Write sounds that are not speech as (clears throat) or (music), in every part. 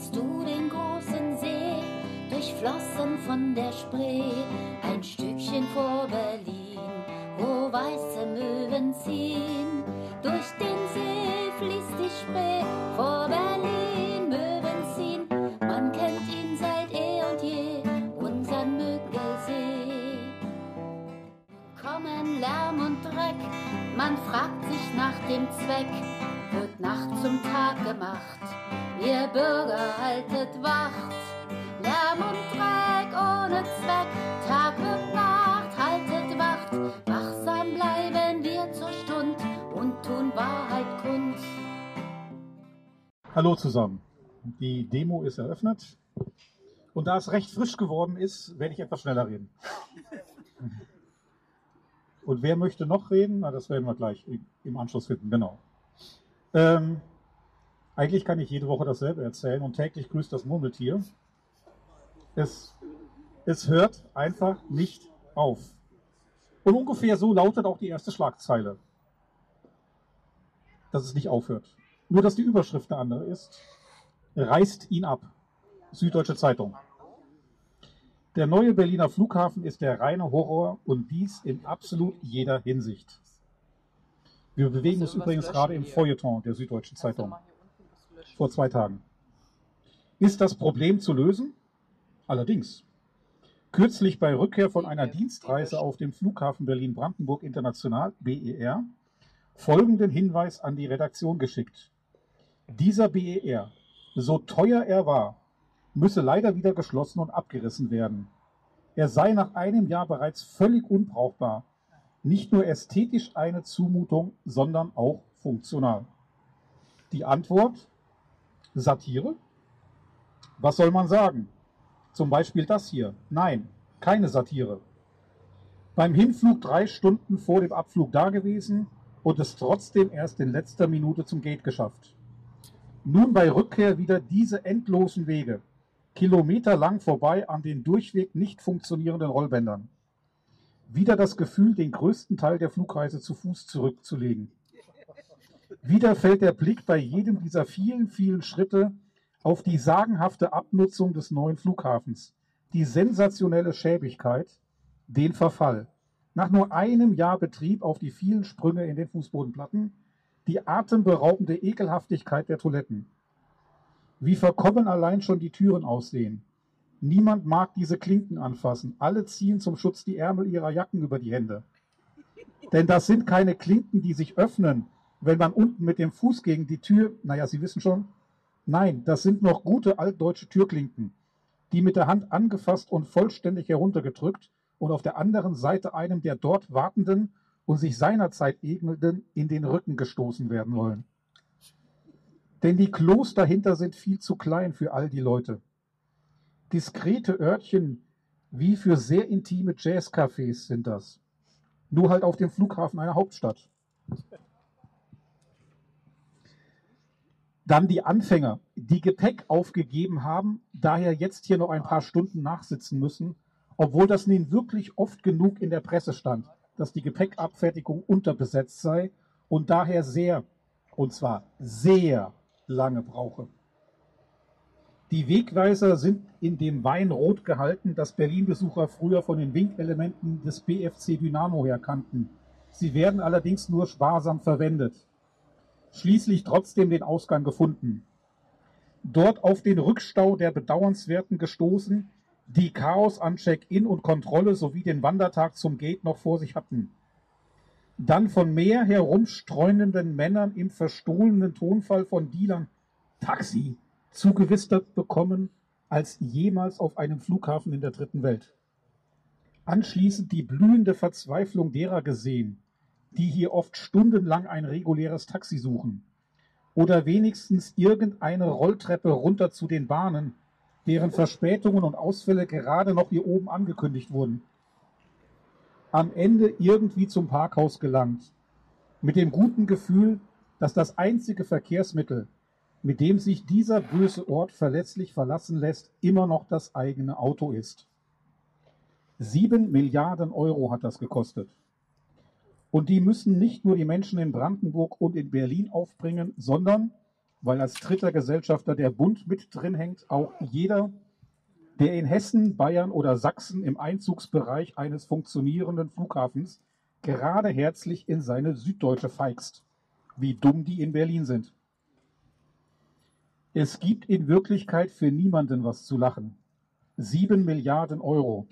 siehst du den großen See, durchflossen von der Spree, ein Stückchen vor Berlin, wo weiße Möwen ziehen. Durch den See fließt die Spree, vor Berlin Möwen ziehen. Man kennt ihn seit eh und je, unseren Müggelsee. Kommen Lärm und Dreck, man fragt sich nach dem Zweck, wird Nacht zum Tag gemacht. Ihr Bürger haltet Wacht, Lärm und Dreck ohne Zweck, Tag und Nacht haltet Wacht, wachsam bleiben wir zur Stund und tun Wahrheit kund. Hallo zusammen. Die Demo ist eröffnet. Und da es recht frisch geworden ist, werde ich etwas schneller reden. Und wer möchte noch reden? Na, das werden wir gleich im Anschluss finden, genau. Ähm, eigentlich kann ich jede Woche dasselbe erzählen und täglich grüßt das Murmeltier. Es, es hört einfach nicht auf. Und ungefähr so lautet auch die erste Schlagzeile. Dass es nicht aufhört. Nur, dass die Überschrift eine andere ist. Reißt ihn ab. Süddeutsche Zeitung. Der neue Berliner Flughafen ist der reine Horror und dies in absolut jeder Hinsicht. Wir bewegen uns übrigens gerade im Feuilleton der Süddeutschen Zeitung. Vor zwei Tagen. Ist das Problem zu lösen? Allerdings. Kürzlich bei Rückkehr von einer Dienstreise auf dem Flughafen Berlin-Brandenburg International, BER, folgenden Hinweis an die Redaktion geschickt. Dieser BER, so teuer er war, müsse leider wieder geschlossen und abgerissen werden. Er sei nach einem Jahr bereits völlig unbrauchbar. Nicht nur ästhetisch eine Zumutung, sondern auch funktional. Die Antwort? Satire? Was soll man sagen? Zum Beispiel das hier. Nein, keine Satire. Beim Hinflug drei Stunden vor dem Abflug dagewesen und es trotzdem erst in letzter Minute zum Gate geschafft. Nun bei Rückkehr wieder diese endlosen Wege kilometerlang vorbei an den durchweg nicht funktionierenden Rollbändern. Wieder das Gefühl, den größten Teil der Flugreise zu Fuß zurückzulegen. Wieder fällt der Blick bei jedem dieser vielen, vielen Schritte auf die sagenhafte Abnutzung des neuen Flughafens, die sensationelle Schäbigkeit, den Verfall. Nach nur einem Jahr Betrieb auf die vielen Sprünge in den Fußbodenplatten, die atemberaubende Ekelhaftigkeit der Toiletten, wie verkommen allein schon die Türen aussehen. Niemand mag diese Klinken anfassen. Alle ziehen zum Schutz die Ärmel ihrer Jacken über die Hände. Denn das sind keine Klinken, die sich öffnen, wenn man unten mit dem Fuß gegen die Tür, naja, Sie wissen schon. Nein, das sind noch gute altdeutsche Türklinken, die mit der Hand angefasst und vollständig heruntergedrückt und auf der anderen Seite einem der dort Wartenden und sich seinerzeit Egelnden in den Rücken gestoßen werden wollen. Denn die Klos dahinter sind viel zu klein für all die Leute. Diskrete Örtchen wie für sehr intime Jazzcafés sind das. Nur halt auf dem Flughafen einer Hauptstadt. Dann die Anfänger, die Gepäck aufgegeben haben, daher jetzt hier noch ein paar Stunden nachsitzen müssen, obwohl das nun wirklich oft genug in der Presse stand, dass die Gepäckabfertigung unterbesetzt sei und daher sehr, und zwar sehr lange brauche. Die Wegweiser sind in dem Wein rot gehalten, das Berlin-Besucher früher von den Winkelementen des BFC Dynamo her kannten. Sie werden allerdings nur sparsam verwendet. Schließlich trotzdem den Ausgang gefunden. Dort auf den Rückstau der Bedauernswerten gestoßen, die Chaos an Check-in und Kontrolle sowie den Wandertag zum Gate noch vor sich hatten dann von mehr herumstreunenden Männern im verstohlenen Tonfall von Dealern Taxi zugewistert bekommen als jemals auf einem Flughafen in der dritten Welt. Anschließend die blühende Verzweiflung derer gesehen, die hier oft stundenlang ein reguläres Taxi suchen oder wenigstens irgendeine Rolltreppe runter zu den Bahnen, deren Verspätungen und Ausfälle gerade noch hier oben angekündigt wurden am Ende irgendwie zum Parkhaus gelangt. Mit dem guten Gefühl, dass das einzige Verkehrsmittel, mit dem sich dieser böse Ort verlässlich verlassen lässt, immer noch das eigene Auto ist. Sieben Milliarden Euro hat das gekostet. Und die müssen nicht nur die Menschen in Brandenburg und in Berlin aufbringen, sondern weil als dritter Gesellschafter der Bund mit drin hängt, auch jeder, der in Hessen, Bayern oder Sachsen im Einzugsbereich eines funktionierenden Flughafens gerade herzlich in seine Süddeutsche feigst. Wie dumm die in Berlin sind. Es gibt in Wirklichkeit für niemanden was zu lachen. Sieben Milliarden Euro.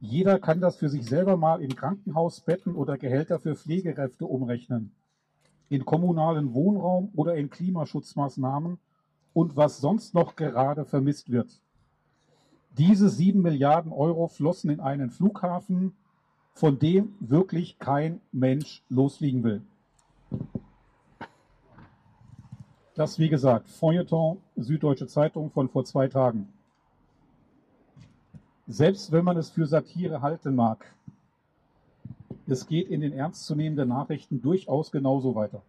Jeder kann das für sich selber mal in Krankenhausbetten oder Gehälter für Pflegekräfte umrechnen, in kommunalen Wohnraum oder in Klimaschutzmaßnahmen und was sonst noch gerade vermisst wird. Diese sieben Milliarden Euro flossen in einen Flughafen, von dem wirklich kein Mensch losfliegen will. Das, wie gesagt, Feuilleton Süddeutsche Zeitung von vor zwei Tagen. Selbst wenn man es für Satire halten mag, es geht in den ernstzunehmenden Nachrichten durchaus genauso weiter.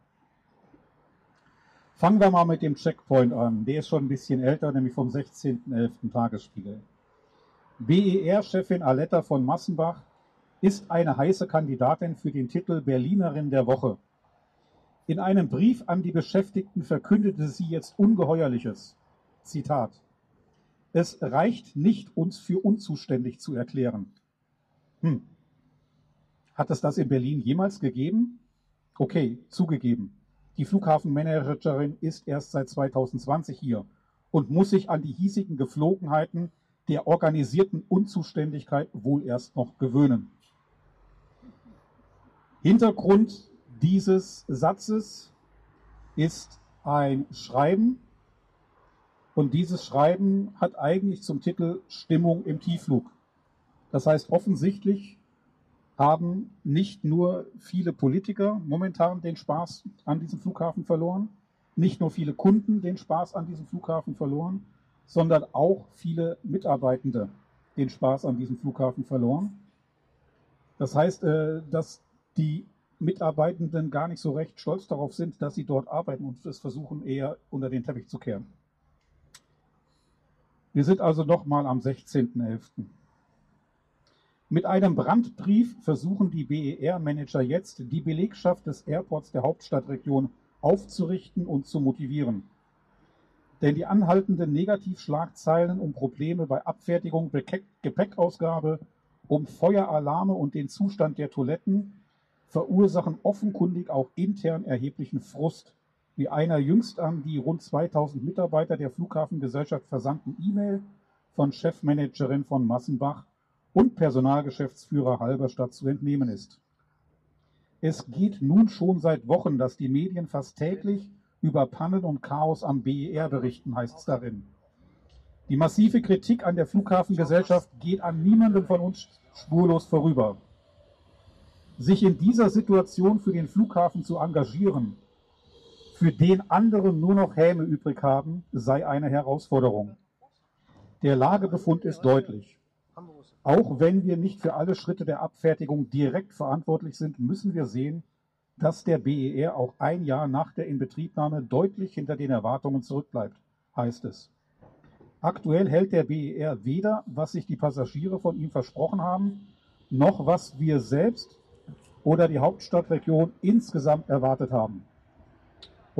Fangen wir mal mit dem Checkpoint an. Der ist schon ein bisschen älter, nämlich vom 16.11. Tagesspiegel. BER-Chefin Aletta von Massenbach ist eine heiße Kandidatin für den Titel Berlinerin der Woche. In einem Brief an die Beschäftigten verkündete sie jetzt Ungeheuerliches. Zitat. Es reicht nicht, uns für unzuständig zu erklären. Hm. Hat es das in Berlin jemals gegeben? Okay, zugegeben. Die Flughafenmanagerin ist erst seit 2020 hier und muss sich an die hiesigen Geflogenheiten der organisierten Unzuständigkeit wohl erst noch gewöhnen. Hintergrund dieses Satzes ist ein Schreiben und dieses Schreiben hat eigentlich zum Titel Stimmung im Tiefflug. Das heißt, offensichtlich haben nicht nur viele Politiker momentan den Spaß an diesem Flughafen verloren, nicht nur viele Kunden den Spaß an diesem Flughafen verloren, sondern auch viele Mitarbeitende den Spaß an diesem Flughafen verloren. Das heißt, äh, dass die Mitarbeitenden gar nicht so recht stolz darauf sind, dass sie dort arbeiten und es versuchen eher unter den Teppich zu kehren. Wir sind also nochmal am 16.11. Mit einem Brandbrief versuchen die BER-Manager jetzt, die Belegschaft des Airports der Hauptstadtregion aufzurichten und zu motivieren. Denn die anhaltenden Negativschlagzeilen um Probleme bei Abfertigung, Gepäckausgabe, um Feueralarme und den Zustand der Toiletten verursachen offenkundig auch intern erheblichen Frust wie einer jüngst an die rund 2000 Mitarbeiter der Flughafengesellschaft versandten E-Mail von Chefmanagerin von Massenbach und Personalgeschäftsführer Halberstadt zu entnehmen ist. Es geht nun schon seit Wochen, dass die Medien fast täglich über Pannen und Chaos am BER berichten, heißt es darin. Die massive Kritik an der Flughafengesellschaft geht an niemandem von uns spurlos vorüber. Sich in dieser Situation für den Flughafen zu engagieren, für den andere nur noch Häme übrig haben, sei eine Herausforderung. Der Lagebefund ist deutlich. Auch wenn wir nicht für alle Schritte der Abfertigung direkt verantwortlich sind, müssen wir sehen, dass der BER auch ein Jahr nach der Inbetriebnahme deutlich hinter den Erwartungen zurückbleibt, heißt es. Aktuell hält der BER weder, was sich die Passagiere von ihm versprochen haben, noch was wir selbst oder die Hauptstadtregion insgesamt erwartet haben.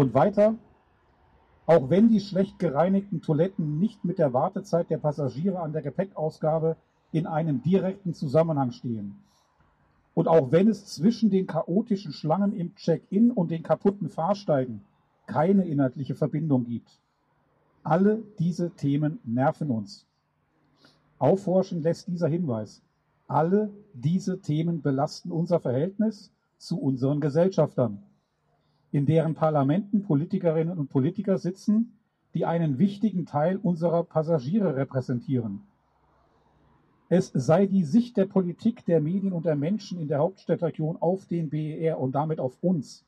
Und weiter, auch wenn die schlecht gereinigten Toiletten nicht mit der Wartezeit der Passagiere an der Gepäckausgabe in einem direkten Zusammenhang stehen. Und auch wenn es zwischen den chaotischen Schlangen im Check-in und den kaputten Fahrsteigen keine inhaltliche Verbindung gibt. Alle diese Themen nerven uns. Aufhorchen lässt dieser Hinweis. Alle diese Themen belasten unser Verhältnis zu unseren Gesellschaftern in deren Parlamenten Politikerinnen und Politiker sitzen, die einen wichtigen Teil unserer Passagiere repräsentieren. Es sei die Sicht der Politik, der Medien und der Menschen in der Hauptstadtregion auf den BER und damit auf uns,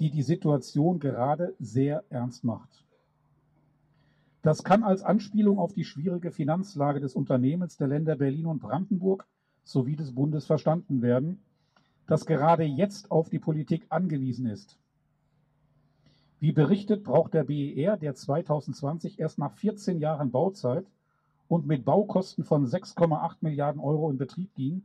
die die Situation gerade sehr ernst macht. Das kann als Anspielung auf die schwierige Finanzlage des Unternehmens der Länder Berlin und Brandenburg sowie des Bundes verstanden werden, das gerade jetzt auf die Politik angewiesen ist. Wie berichtet, braucht der BER, der 2020 erst nach 14 Jahren Bauzeit und mit Baukosten von 6,8 Milliarden Euro in Betrieb ging,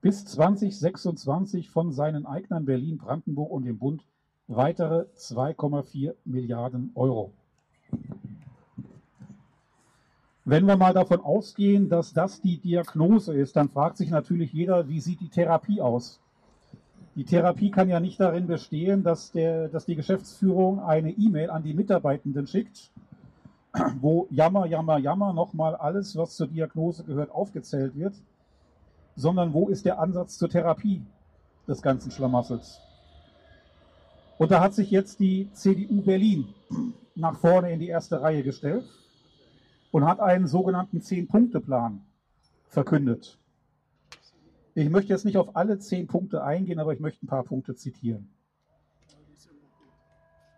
bis 2026 von seinen Eignern Berlin, Brandenburg und dem Bund weitere 2,4 Milliarden Euro. Wenn wir mal davon ausgehen, dass das die Diagnose ist, dann fragt sich natürlich jeder, wie sieht die Therapie aus? Die Therapie kann ja nicht darin bestehen, dass, der, dass die Geschäftsführung eine E-Mail an die Mitarbeitenden schickt, wo Jammer, Jammer, Jammer nochmal alles, was zur Diagnose gehört, aufgezählt wird, sondern wo ist der Ansatz zur Therapie des ganzen Schlamassels? Und da hat sich jetzt die CDU Berlin nach vorne in die erste Reihe gestellt und hat einen sogenannten Zehn-Punkte-Plan verkündet. Ich möchte jetzt nicht auf alle zehn Punkte eingehen, aber ich möchte ein paar Punkte zitieren.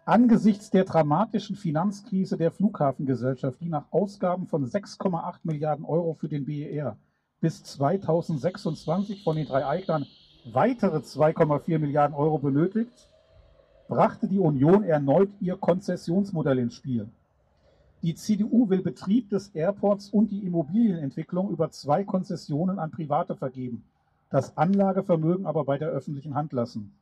Angesichts der dramatischen Finanzkrise der Flughafengesellschaft, die nach Ausgaben von 6,8 Milliarden Euro für den BER bis 2026 von den drei Eignern weitere 2,4 Milliarden Euro benötigt, brachte die Union erneut ihr Konzessionsmodell ins Spiel. Die CDU will Betrieb des Airports und die Immobilienentwicklung über zwei Konzessionen an Private vergeben, das Anlagevermögen aber bei der öffentlichen Hand lassen.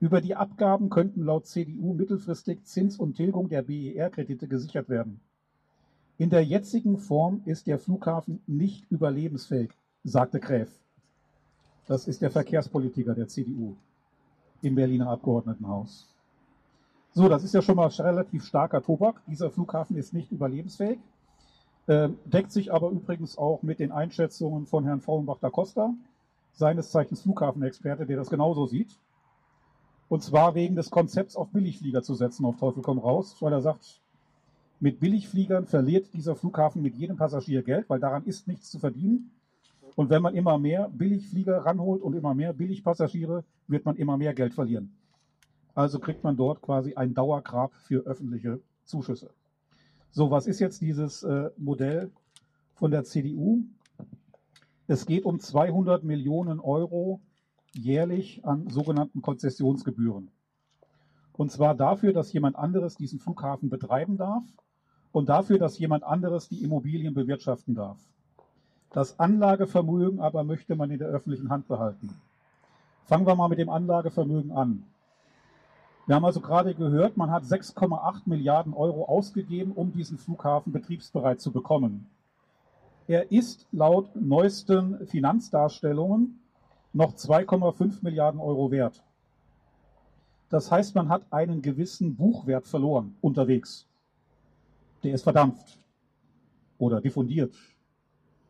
Über die Abgaben könnten laut CDU mittelfristig Zins und Tilgung der BER-Kredite gesichert werden. In der jetzigen Form ist der Flughafen nicht überlebensfähig, sagte Gräf. Das ist der Verkehrspolitiker der CDU im Berliner Abgeordnetenhaus. So, das ist ja schon mal relativ starker Tobak. Dieser Flughafen ist nicht überlebensfähig, äh, deckt sich aber übrigens auch mit den Einschätzungen von Herrn Frauenbach da Costa, seines Zeichens Flughafenexperte, der das genauso sieht. Und zwar wegen des Konzepts auf Billigflieger zu setzen, auf Teufel komm raus, weil er sagt, mit Billigfliegern verliert dieser Flughafen mit jedem Passagier Geld, weil daran ist nichts zu verdienen. Und wenn man immer mehr Billigflieger ranholt und immer mehr Billigpassagiere, wird man immer mehr Geld verlieren. Also kriegt man dort quasi ein Dauergrab für öffentliche Zuschüsse. So, was ist jetzt dieses äh, Modell von der CDU? Es geht um 200 Millionen Euro jährlich an sogenannten Konzessionsgebühren. Und zwar dafür, dass jemand anderes diesen Flughafen betreiben darf und dafür, dass jemand anderes die Immobilien bewirtschaften darf. Das Anlagevermögen aber möchte man in der öffentlichen Hand behalten. Fangen wir mal mit dem Anlagevermögen an. Wir haben also gerade gehört, man hat 6,8 Milliarden Euro ausgegeben, um diesen Flughafen betriebsbereit zu bekommen. Er ist laut neuesten Finanzdarstellungen noch 2,5 Milliarden Euro wert. Das heißt, man hat einen gewissen Buchwert verloren unterwegs. Der ist verdampft oder diffundiert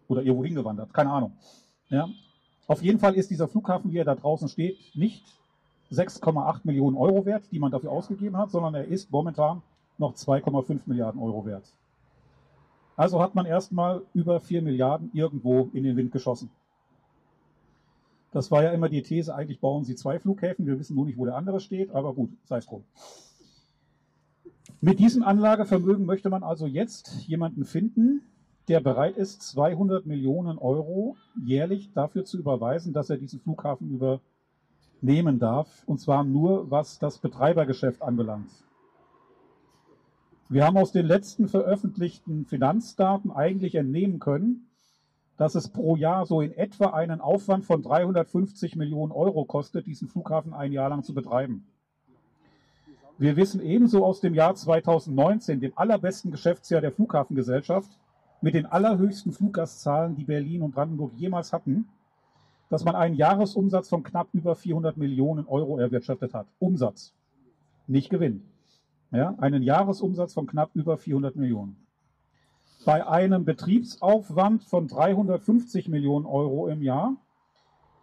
oder irgendwo hingewandert, keine Ahnung. Ja. Auf jeden Fall ist dieser Flughafen, wie er da draußen steht, nicht 6,8 Millionen Euro wert, die man dafür ausgegeben hat, sondern er ist momentan noch 2,5 Milliarden Euro wert. Also hat man erstmal über 4 Milliarden irgendwo in den Wind geschossen. Das war ja immer die These, eigentlich bauen sie zwei Flughäfen, wir wissen nur nicht, wo der andere steht, aber gut, sei es drum. Mit diesem Anlagevermögen möchte man also jetzt jemanden finden, der bereit ist, 200 Millionen Euro jährlich dafür zu überweisen, dass er diesen Flughafen über nehmen darf, und zwar nur was das Betreibergeschäft anbelangt. Wir haben aus den letzten veröffentlichten Finanzdaten eigentlich entnehmen können, dass es pro Jahr so in etwa einen Aufwand von 350 Millionen Euro kostet, diesen Flughafen ein Jahr lang zu betreiben. Wir wissen ebenso aus dem Jahr 2019, dem allerbesten Geschäftsjahr der Flughafengesellschaft, mit den allerhöchsten Fluggastzahlen, die Berlin und Brandenburg jemals hatten, dass man einen Jahresumsatz von knapp über 400 Millionen Euro erwirtschaftet hat. Umsatz, nicht Gewinn. Ja, einen Jahresumsatz von knapp über 400 Millionen. Bei einem Betriebsaufwand von 350 Millionen Euro im Jahr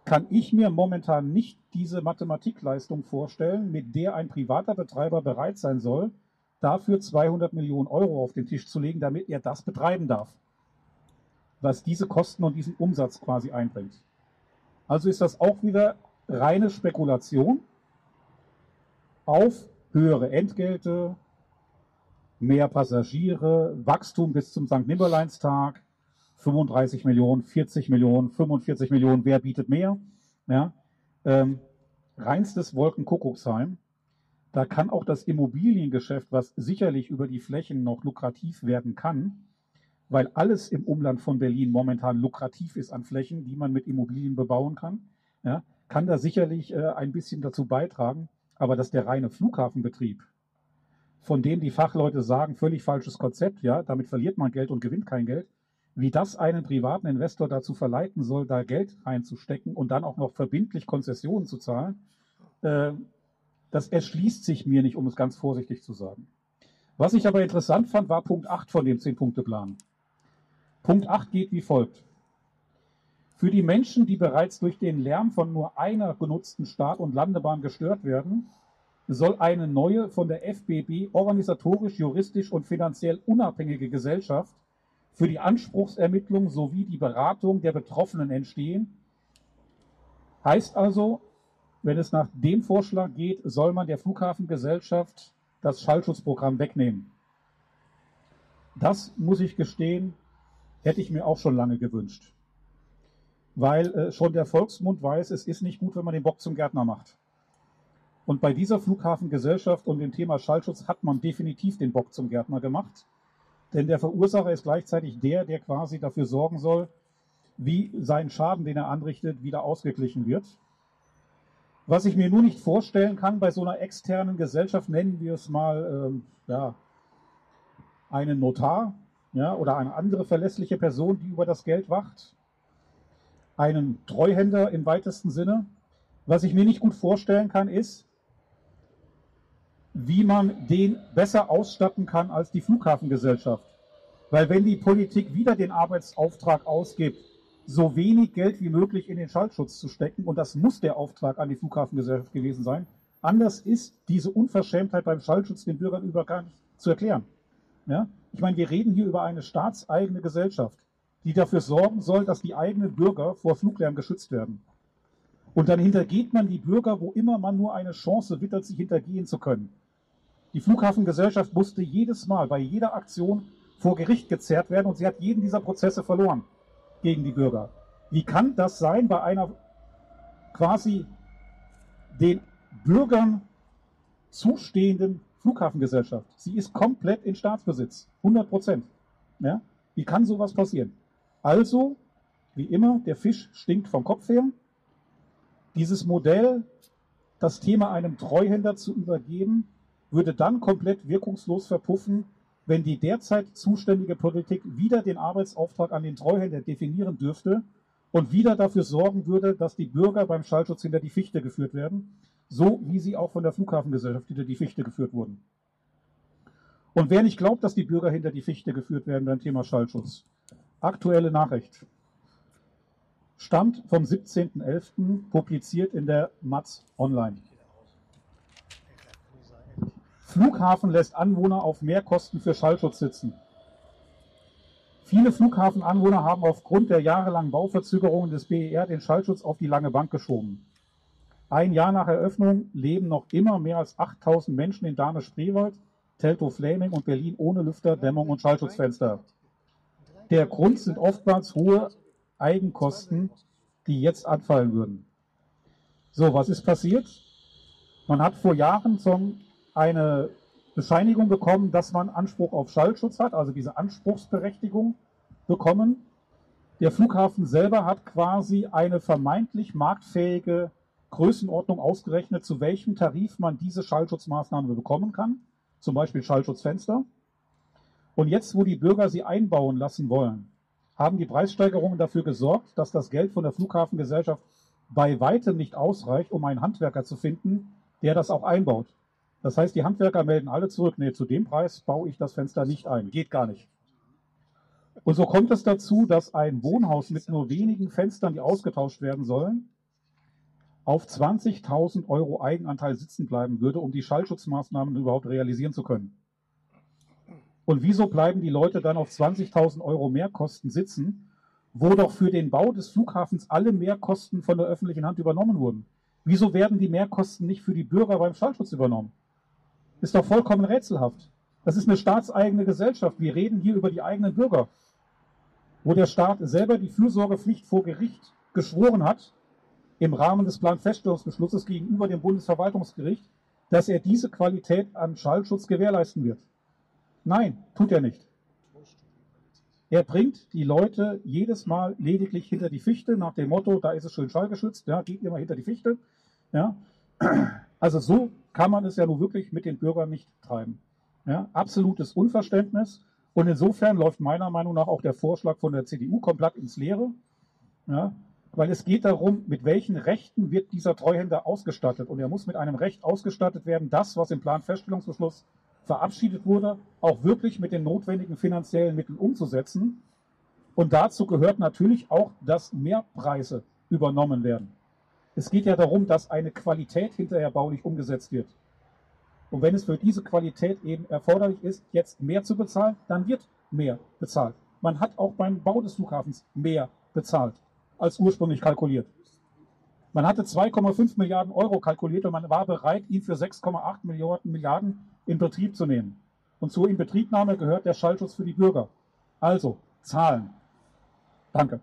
kann ich mir momentan nicht diese Mathematikleistung vorstellen, mit der ein privater Betreiber bereit sein soll, dafür 200 Millionen Euro auf den Tisch zu legen, damit er das betreiben darf, was diese Kosten und diesen Umsatz quasi einbringt. Also ist das auch wieder reine Spekulation auf höhere Entgelte, mehr Passagiere, Wachstum bis zum St. Nimmerleinstag, 35 Millionen, 40 Millionen, 45 Millionen, wer bietet mehr? Ja, ähm, reinstes Wolkenkuckucksheim. Da kann auch das Immobiliengeschäft, was sicherlich über die Flächen noch lukrativ werden kann, weil alles im Umland von Berlin momentan lukrativ ist an Flächen, die man mit Immobilien bebauen kann, ja, kann da sicherlich äh, ein bisschen dazu beitragen, Aber dass der reine Flughafenbetrieb, von dem die Fachleute sagen, völlig falsches Konzept, ja, damit verliert man Geld und gewinnt kein Geld, wie das einen privaten Investor dazu verleiten soll, da Geld reinzustecken und dann auch noch verbindlich Konzessionen zu zahlen, äh, das erschließt sich mir nicht, um es ganz vorsichtig zu sagen. Was ich aber interessant fand, war Punkt 8 von dem 10-Punkte-Plan. Punkt 8 geht wie folgt. Für die Menschen, die bereits durch den Lärm von nur einer genutzten Start- und Landebahn gestört werden, soll eine neue von der FBB organisatorisch, juristisch und finanziell unabhängige Gesellschaft für die Anspruchsermittlung sowie die Beratung der Betroffenen entstehen. Heißt also, wenn es nach dem Vorschlag geht, soll man der Flughafengesellschaft das Schallschutzprogramm wegnehmen. Das muss ich gestehen, hätte ich mir auch schon lange gewünscht. Weil äh, schon der Volksmund weiß, es ist nicht gut, wenn man den Bock zum Gärtner macht. Und bei dieser Flughafengesellschaft und dem Thema Schallschutz hat man definitiv den Bock zum Gärtner gemacht. Denn der Verursacher ist gleichzeitig der, der quasi dafür sorgen soll, wie sein Schaden, den er anrichtet, wieder ausgeglichen wird. Was ich mir nur nicht vorstellen kann bei so einer externen Gesellschaft, nennen wir es mal ähm, ja, einen Notar ja, oder eine andere verlässliche Person, die über das Geld wacht, einen Treuhänder im weitesten Sinne. Was ich mir nicht gut vorstellen kann, ist, wie man den besser ausstatten kann als die Flughafengesellschaft. Weil wenn die Politik wieder den Arbeitsauftrag ausgibt, so wenig Geld wie möglich in den Schallschutz zu stecken. Und das muss der Auftrag an die Flughafengesellschaft gewesen sein. Anders ist diese Unverschämtheit beim Schallschutz den Bürgern über gar nicht zu erklären. Ja? Ich meine, wir reden hier über eine staatseigene Gesellschaft, die dafür sorgen soll, dass die eigenen Bürger vor Fluglärm geschützt werden. Und dann hintergeht man die Bürger, wo immer man nur eine Chance wittert, sich hintergehen zu können. Die Flughafengesellschaft musste jedes Mal bei jeder Aktion vor Gericht gezerrt werden und sie hat jeden dieser Prozesse verloren gegen die Bürger. Wie kann das sein bei einer quasi den Bürgern zustehenden Flughafengesellschaft? Sie ist komplett in Staatsbesitz, 100 Prozent. Ja? Wie kann sowas passieren? Also, wie immer, der Fisch stinkt vom Kopf her. Dieses Modell, das Thema einem Treuhänder zu übergeben, würde dann komplett wirkungslos verpuffen, wenn die derzeit zuständige Politik wieder den Arbeitsauftrag an den Treuhänder definieren dürfte und wieder dafür sorgen würde, dass die Bürger beim Schallschutz hinter die Fichte geführt werden, so wie sie auch von der Flughafengesellschaft hinter die Fichte geführt wurden. Und wer nicht glaubt, dass die Bürger hinter die Fichte geführt werden beim Thema Schallschutz, aktuelle Nachricht. Stammt vom 17.11. publiziert in der Matz Online. Flughafen lässt Anwohner auf Mehrkosten für Schallschutz sitzen. Viele Flughafenanwohner haben aufgrund der jahrelangen Bauverzögerungen des BER den Schallschutz auf die lange Bank geschoben. Ein Jahr nach Eröffnung leben noch immer mehr als 8000 Menschen in Dahme-Spreewald, Teltow-Flaming und Berlin ohne Lüfter, Dämmung und Schallschutzfenster. Der Grund sind oftmals hohe Eigenkosten, die jetzt anfallen würden. So, was ist passiert? Man hat vor Jahren zum eine Bescheinigung bekommen, dass man Anspruch auf Schallschutz hat, also diese Anspruchsberechtigung bekommen. Der Flughafen selber hat quasi eine vermeintlich marktfähige Größenordnung ausgerechnet, zu welchem Tarif man diese Schallschutzmaßnahme bekommen kann, zum Beispiel Schallschutzfenster. Und jetzt, wo die Bürger sie einbauen lassen wollen, haben die Preissteigerungen dafür gesorgt, dass das Geld von der Flughafengesellschaft bei weitem nicht ausreicht, um einen Handwerker zu finden, der das auch einbaut. Das heißt, die Handwerker melden alle zurück, nee, zu dem Preis baue ich das Fenster nicht ein. Geht gar nicht. Und so kommt es dazu, dass ein Wohnhaus mit nur wenigen Fenstern, die ausgetauscht werden sollen, auf 20.000 Euro Eigenanteil sitzen bleiben würde, um die Schallschutzmaßnahmen überhaupt realisieren zu können. Und wieso bleiben die Leute dann auf 20.000 Euro Mehrkosten sitzen, wo doch für den Bau des Flughafens alle Mehrkosten von der öffentlichen Hand übernommen wurden? Wieso werden die Mehrkosten nicht für die Bürger beim Schallschutz übernommen? Ist doch vollkommen rätselhaft. Das ist eine staatseigene Gesellschaft. Wir reden hier über die eigenen Bürger, wo der Staat selber die Fürsorgepflicht vor Gericht geschworen hat, im Rahmen des Planfeststellungsbeschlusses gegenüber dem Bundesverwaltungsgericht, dass er diese Qualität an Schallschutz gewährleisten wird. Nein, tut er nicht. Er bringt die Leute jedes Mal lediglich hinter die Fichte nach dem Motto, da ist es schön schallgeschützt, ja, geht mal hinter die Fichte. Ja. Also so kann man es ja nun wirklich mit den Bürgern nicht treiben. Ja, absolutes Unverständnis. Und insofern läuft meiner Meinung nach auch der Vorschlag von der CDU komplett ins Leere. Ja, weil es geht darum, mit welchen Rechten wird dieser Treuhänder ausgestattet. Und er muss mit einem Recht ausgestattet werden, das, was im Planfeststellungsbeschluss verabschiedet wurde, auch wirklich mit den notwendigen finanziellen Mitteln umzusetzen. Und dazu gehört natürlich auch, dass Mehrpreise übernommen werden. Es geht ja darum, dass eine Qualität hinterher baulich umgesetzt wird. Und wenn es für diese Qualität eben erforderlich ist, jetzt mehr zu bezahlen, dann wird mehr bezahlt. Man hat auch beim Bau des Flughafens mehr bezahlt als ursprünglich kalkuliert. Man hatte 2,5 Milliarden Euro kalkuliert und man war bereit, ihn für 6,8 Milliarden, Milliarden in Betrieb zu nehmen. Und zur Inbetriebnahme gehört der Schallschutz für die Bürger. Also, Zahlen. Danke.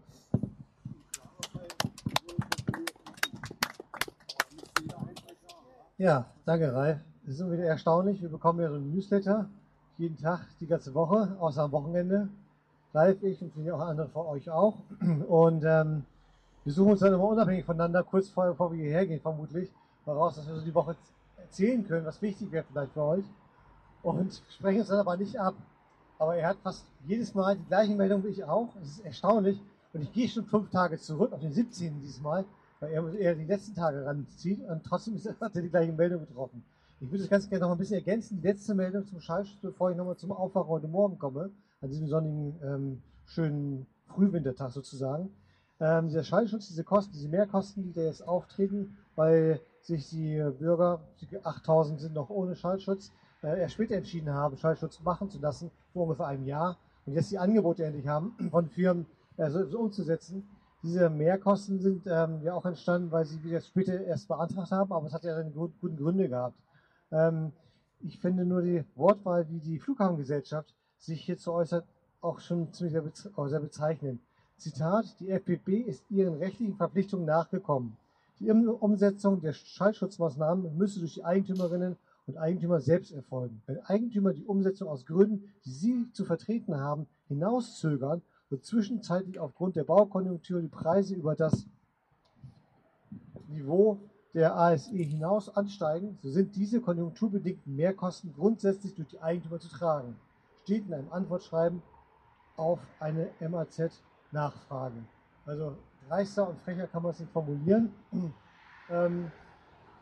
Ja, danke, Ralf. Es ist immer wieder erstaunlich. Wir bekommen ja so ein Newsletter jeden Tag, die ganze Woche, außer am Wochenende. Ralf, ich und auch andere von euch auch. Und ähm, wir suchen uns dann immer unabhängig voneinander, kurz vorher, bevor wir hierher gehen, vermutlich, mal raus, dass wir so die Woche erzählen können, was wichtig wäre vielleicht für euch. Und sprechen uns dann aber nicht ab. Aber er hat fast jedes Mal die gleiche Meldung wie ich auch. Es ist erstaunlich. Und ich gehe schon fünf Tage zurück, auf den 17. diesmal, weil er, er die letzten Tage ranzieht und trotzdem hat er die gleiche Meldung getroffen. Ich würde das ganz gerne noch ein bisschen ergänzen. Die letzte Meldung zum Schallschutz, bevor ich nochmal zum Aufwachen heute Morgen komme, an diesem sonnigen, ähm, schönen Frühwintertag sozusagen. Ähm, dieser Schallschutz, diese Kosten, diese Mehrkosten, die da jetzt auftreten, weil sich die Bürger, die 8000 sind noch ohne Schallschutz, äh, erst später entschieden haben, Schallschutz machen zu lassen, vor ungefähr einem Jahr, und jetzt die Angebote endlich haben, (clears throat) von Firmen äh, so, so umzusetzen. Diese Mehrkosten sind ähm, ja auch entstanden, weil sie jetzt später erst beantragt haben, aber es hat ja dann gut, guten Gründe gehabt. Ähm, ich finde nur die Wortwahl, wie die Flughafengesellschaft sich hierzu äußert, auch schon ziemlich sehr, bezeichnend. Zitat, die FBB ist ihren rechtlichen Verpflichtungen nachgekommen. Die Umsetzung der Schallschutzmaßnahmen müsse durch die Eigentümerinnen und Eigentümer selbst erfolgen. Wenn Eigentümer die Umsetzung aus Gründen, die sie zu vertreten haben, hinauszögern und zwischenzeitlich aufgrund der Baukonjunktur die Preise über das Niveau der ASE hinaus ansteigen, so sind diese konjunkturbedingten Mehrkosten grundsätzlich durch die Eigentümer zu tragen. Steht in einem Antwortschreiben auf eine MAZ-Nachfrage. Also reister und frecher kann man es nicht formulieren. (clears throat) Ähm,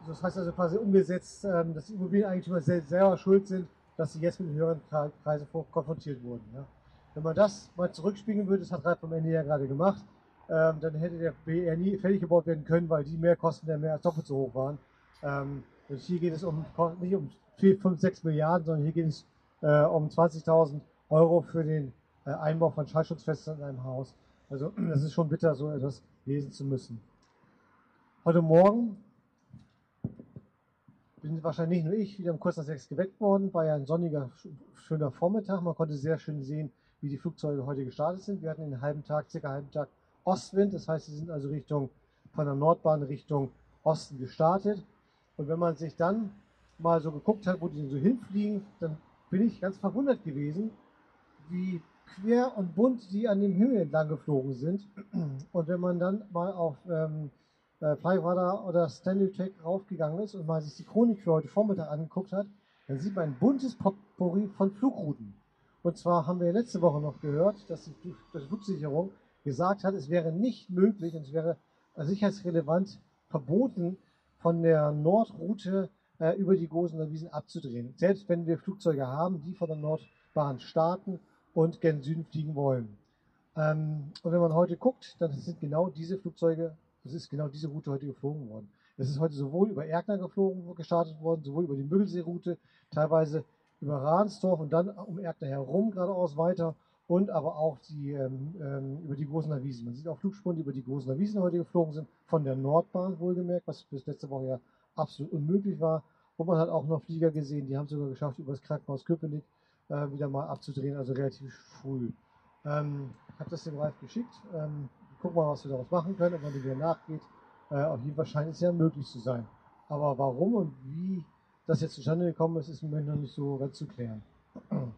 das heißt also quasi umgesetzt, ähm, dass die Immobilieneigentümer selber schuld sind, dass sie jetzt mit höheren Preisen konfrontiert wurden. Ja. Wenn man das mal zurückspiegeln würde, das hat Ralf am Ende ja gerade gemacht, ähm, dann hätte der BR nie fertig gebaut werden können, weil die Mehrkosten ja mehr als doppelt so hoch waren. Ähm, und hier geht es um nicht um 4, 5, 6 Milliarden, sondern hier geht es äh, um 20.000 Euro für den äh, Einbau von Schallschutzfenstern in einem Haus. Also (clears throat) das ist schon bitter, so etwas lesen zu müssen. Heute Morgen bin wahrscheinlich nicht nur ich wieder um kurz nach sechs geweckt worden. War ja ein sonniger, schöner Vormittag. Man konnte sehr schön sehen, wie die Flugzeuge heute gestartet sind. Wir hatten einen halben Tag, circa einen halben Tag Ostwind. Das heißt, sie sind also Richtung, von der Nordbahn Richtung Osten gestartet. Und wenn man sich dann mal so geguckt hat, wo die so hinfliegen, dann bin ich ganz verwundert gewesen, wie quer und bunt die an dem Himmel entlang geflogen sind. (clears throat) Und wenn man dann mal auf ähm, äh, Flyradar oder Stanley Tech raufgegangen ist und mal sich die Chronik für heute Vormittag angeguckt hat, dann sieht man ein buntes Potpourri von Flugrouten. Und zwar haben wir letzte Woche noch gehört, dass die, dass die Flugsicherung gesagt hat, es wäre nicht möglich und es wäre sicherheitsrelevant verboten, von der Nordroute äh, über die Gosener Wiesen abzudrehen. Selbst wenn wir Flugzeuge haben, die von der Nordbahn starten und gen Süden fliegen wollen. Ähm, und wenn man heute guckt, dann sind genau diese Flugzeuge, das ist genau diese Route heute geflogen worden. Es ist heute sowohl über Erkner geflogen, gestartet worden, sowohl über die Müggelsee-Route, teilweise über Ransdorf und dann um Erkner herum geradeaus weiter und aber auch die, ähm, ähm, über die Gosener Wiesen. Man sieht auch Flugspuren, die über die Gosener Wiesen heute geflogen sind, von der Nordbahn wohlgemerkt, was bis letzte Woche ja absolut unmöglich war. Und man hat auch noch Flieger gesehen, die haben es sogar geschafft, über das Krankenhaus Köpenick äh, wieder mal abzudrehen, also relativ früh. Ähm, ich habe das dem Ralf geschickt. Ähm, gucken mal, was wir daraus machen können, ob man dem wieder nachgeht. Äh, auf jeden Fall scheint es ja möglich zu sein. Aber warum und wie das jetzt zustande gekommen ist, ist im Moment noch nicht so ganz zu klären. (clears throat)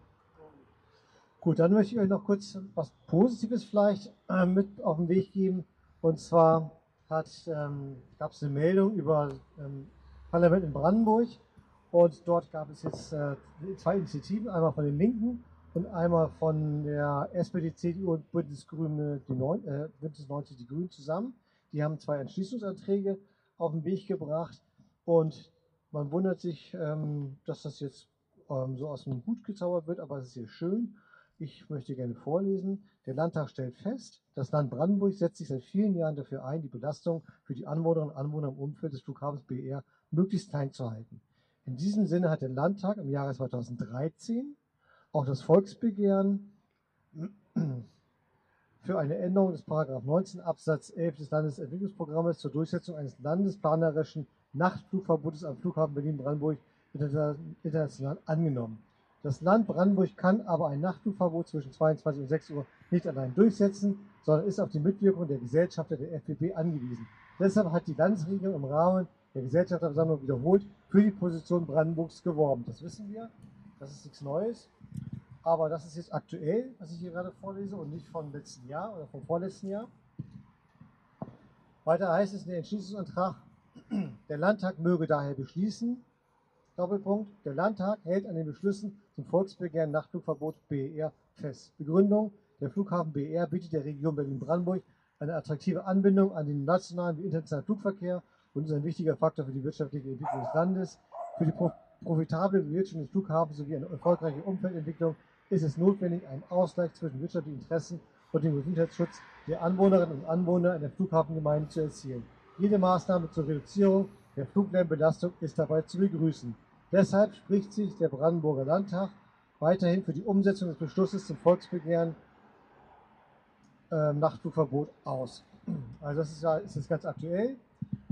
Gut, dann möchte ich euch noch kurz was Positives vielleicht äh, mit auf den Weg geben. Und zwar ähm, gab es eine Meldung über ähm, Parlament in Brandenburg. Und dort gab es jetzt äh, zwei Initiativen, einmal von den Linken und einmal von der SPD, CDU und Bündnis, Grüne, die Neun, äh, Bündnis 90 Die Grünen zusammen. Die haben zwei Entschließungsanträge auf den Weg gebracht und man wundert sich, ähm, dass das jetzt ähm, so aus dem Hut gezaubert wird, aber es ist hier schön. Ich möchte gerne vorlesen. Der Landtag stellt fest, das Land Brandenburg setzt sich seit vielen Jahren dafür ein, die Belastung für die Anwohnerinnen und Anwohner im Umfeld des Flughafens BR möglichst klein zu halten. In diesem Sinne hat der Landtag im Jahre 2013 auch das Volksbegehren (clears throat) für eine Änderung des Paragraph 19 Absatz 11 des Landesentwicklungsprogramms zur Durchsetzung eines landesplanerischen Nachtflugverbotes am Flughafen Berlin-Brandenburg international angenommen. Das Land Brandenburg kann aber ein Nachtflugverbot zwischen 22 und 6 Uhr nicht allein durchsetzen, sondern ist auf die Mitwirkung der Gesellschafter der FDP angewiesen. Deshalb hat die Landesregierung im Rahmen der Gesellschafterversammlung wiederholt für die Position Brandenburgs geworben. Das wissen wir, das ist nichts Neues. Aber das ist jetzt aktuell, was ich hier gerade vorlese und nicht vom letzten Jahr oder vom vorletzten Jahr. Weiter heißt es in der Entschließungsantrag, (clears throat) der Landtag möge daher beschließen, Doppelpunkt, der Landtag hält an den Beschlüssen zum Volksbegehren Nachtflugverbot BER fest. Begründung, der Flughafen BER bietet der Region Berlin-Brandenburg eine attraktive Anbindung an den nationalen wie internationalen Flugverkehr und ist ein wichtiger Faktor für die wirtschaftliche Entwicklung des Landes. Für die profitable Bewirtschaftung des Flughafens sowie eine erfolgreiche Umfeldentwicklung ist es notwendig, einen Ausgleich zwischen wirtschaftlichen Interessen und dem Gesundheitsschutz der Anwohnerinnen und Anwohner in der Flughafengemeinde zu erzielen. Jede Maßnahme zur Reduzierung der Fluglärmbelastung ist dabei zu begrüßen. Deshalb spricht sich der Brandenburger Landtag weiterhin für die Umsetzung des Beschlusses zum Volksbegehren äh, Nachtflugverbot aus. Also das ist ist das ganz aktuell.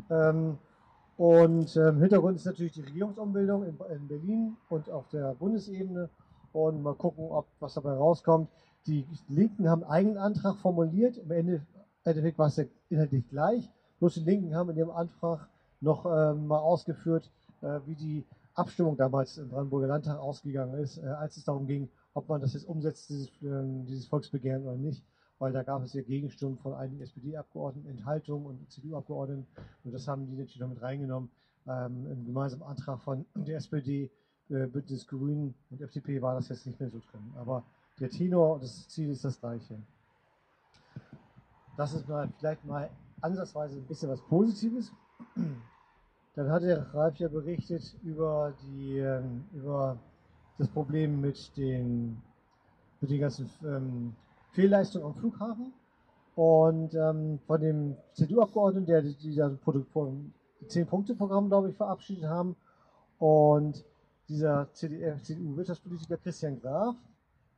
Ähm, und ähm, Hintergrund ist natürlich die Regierungsumbildung in, in, Berlin und auf der Bundesebene. Und mal gucken, ob was dabei rauskommt. Die Linken haben einen eigenen Antrag formuliert. Im Endeffekt war es ja inhaltlich gleich. Bloß die Linken haben in ihrem Antrag noch ähm, mal ausgeführt, äh, wie die Abstimmung damals im Brandenburger Landtag ausgegangen ist, äh, als es darum ging, ob man das jetzt umsetzt, dieses, dieses Volksbegehren oder nicht weil da gab es ja Gegenstimmen von einigen SPD-Abgeordneten, Enthaltungen und CDU-Abgeordneten. Und das haben die natürlich noch mit reingenommen. Ähm, Im gemeinsamen Antrag von (clears throat) der SPD, äh, Bündnis Grünen und FDP war das jetzt nicht mehr so drin. Aber der Tenor und das Ziel ist das gleiche. Das ist mal vielleicht mal ansatzweise ein bisschen was Positives. (clears throat) Dann hat der Ralf ja berichtet über, die, ähm, über das Problem mit den, mit den ganzen ähm, Fehlleistung am Flughafen. Und ähm, von dem CDU-Abgeordneten, der dieser Zehn-Punkte-Programm, glaube ich, verabschiedet haben. Und dieser CDU-Wirtschaftspolitiker Christian Graf,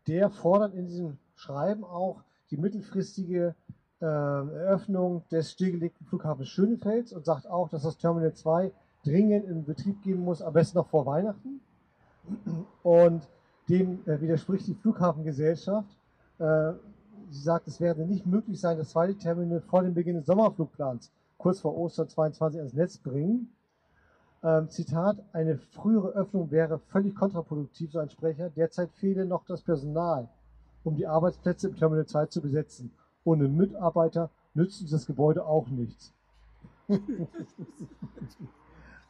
der fordert in diesem Schreiben auch die mittelfristige äh, Eröffnung des stillgelegten Flughafens Schönefeld und sagt auch, dass das Terminal 2 dringend in Betrieb gehen muss, am besten noch vor Weihnachten. Und dem äh, widerspricht die Flughafengesellschaft, sie sagt, es werde nicht möglich sein, das zweite Terminal vor dem Beginn des Sommerflugplans kurz vor Ostern 22 ans Netz bringen. Ähm, Zitat, eine frühere Öffnung wäre völlig kontraproduktiv, so ein Sprecher. Derzeit fehle noch das Personal, um die Arbeitsplätze im Terminal 2 zu besetzen. Ohne Mitarbeiter nützt uns das Gebäude auch nichts. (laughs)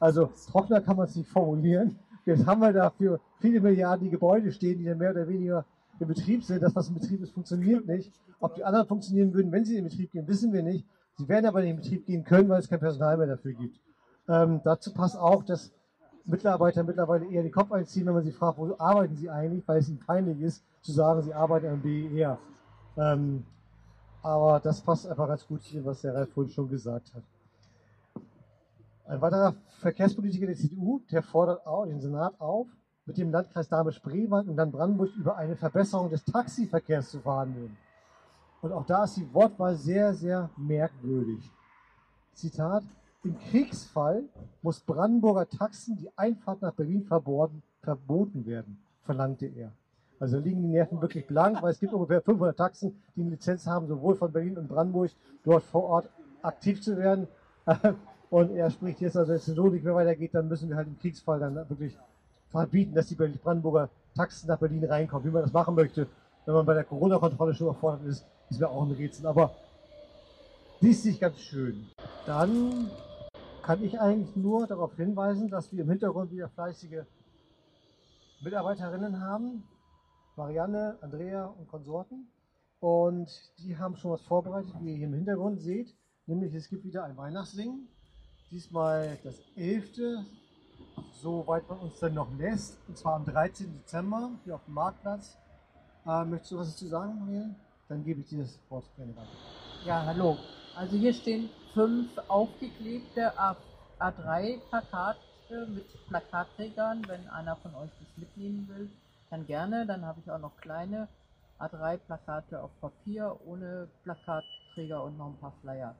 also trockener kann man es nicht formulieren. Jetzt haben wir dafür viele Milliarden die Gebäude stehen, die dann mehr oder weniger im Betrieb sind. Das, was im Betrieb ist, funktioniert nicht. Ob die anderen funktionieren würden, wenn sie in den Betrieb gehen, wissen wir nicht. Sie werden aber in den Betrieb gehen können, weil es kein Personal mehr dafür gibt. Ähm, dazu passt auch, dass Mitarbeiter mittlerweile eher den Kopf einziehen, wenn man sie fragt, wo arbeiten sie eigentlich, weil es ihnen peinlich ist, zu sagen, sie arbeiten am BER. Ähm, aber das passt einfach ganz gut hier, was der Ralf vorhin schon gesagt hat. Ein weiterer Verkehrspolitiker der CDU, der fordert auch den Senat auf, mit dem Landkreis Dahme-Spreewald und dann Brandenburg über eine Verbesserung des Taxiverkehrs zu verhandeln. Und auch da ist die Wortwahl sehr, sehr merkwürdig. Zitat, im Kriegsfall muss Brandenburger Taxen die Einfahrt nach Berlin verboten, verboten werden, verlangte er. Also liegen die Nerven wirklich blank, weil es gibt ungefähr 500 Taxen, die eine Lizenz haben, sowohl von Berlin und Brandenburg, dort vor Ort aktiv zu werden. (laughs) Und er spricht jetzt, also wenn es so nicht mehr weitergeht, dann müssen wir halt im Kriegsfall dann wirklich verbieten, dass die Brandenburger Taxen nach Berlin reinkommen. Wie man das machen möchte, wenn man bei der Corona-Kontrolle schon überfordert ist, ist mir auch ein Rätsel. Aber liest sich ganz schön. Dann kann ich eigentlich nur darauf hinweisen, dass wir im Hintergrund wieder fleißige Mitarbeiterinnen haben. Marianne, Andrea und Konsorten. Und die haben schon was vorbereitet, wie ihr hier im Hintergrund seht. Nämlich es gibt wieder ein Weihnachtssingen. Diesmal das 11. Soweit man uns dann noch lässt. Und zwar am 13. Dezember hier auf dem Marktplatz. Äh, möchtest du was dazu sagen, Marianne? Dann gebe ich dir das Wort gerne weiter. Ja, hallo. Also hier stehen fünf aufgeklebte A3-Plakate mit Plakatträgern. Wenn einer von euch das mitnehmen will, dann gerne. Dann habe ich auch noch kleine A3-Plakate auf Papier ohne Plakatträger und noch ein paar Flyer.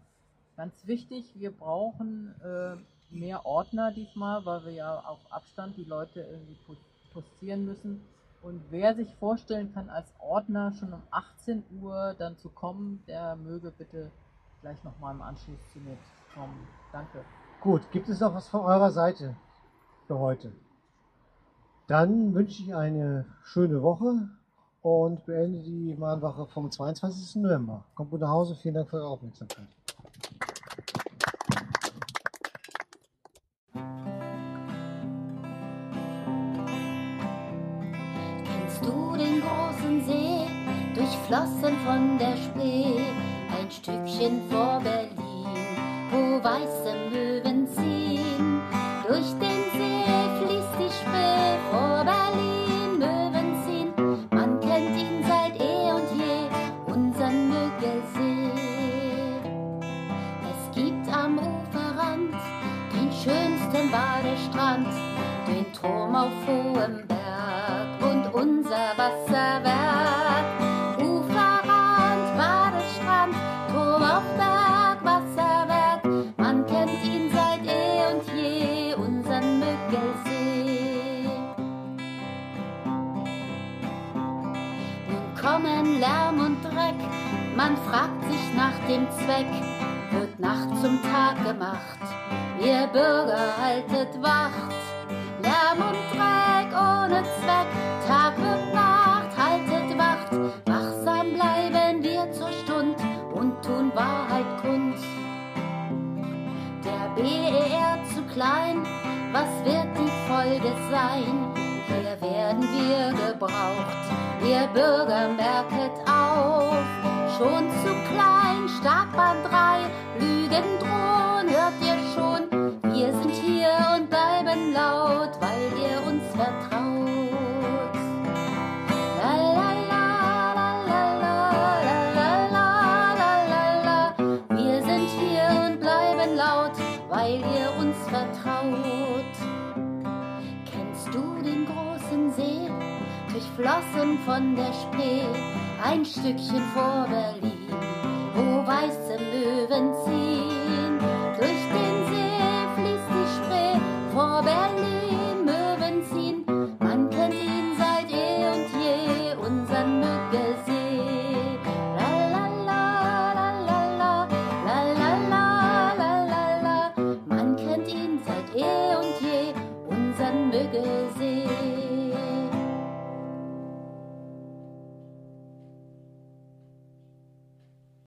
Ganz wichtig, wir brauchen äh, mehr Ordner diesmal, weil wir ja auf Abstand die Leute irgendwie postieren müssen. Und wer sich vorstellen kann, als Ordner schon um 18 Uhr dann zu kommen, der möge bitte gleich nochmal im Anschluss zu mir kommen. Danke. Gut, gibt es noch was von eurer Seite für heute? Dann wünsche ich eine schöne Woche und beende die Mahnwache vom 22. November. Kommt gut nach Hause. Vielen Dank für eure Aufmerksamkeit. Schnee, ein Stückchen vorwärts. schon zu klein, stark Startbahn drei, Lügen drohen, hört ihr schon, wir sind hier und bleiben laut, weil ihr uns vertraut. La, la, la, wir sind hier und bleiben laut, weil ihr uns vertraut. Kennst du den großen See, durchflossen von der Spree? Ein Stückchen vor Berlin, wo weiße Möwen ziehen? Durch den See fließt die Spree vor Berlin,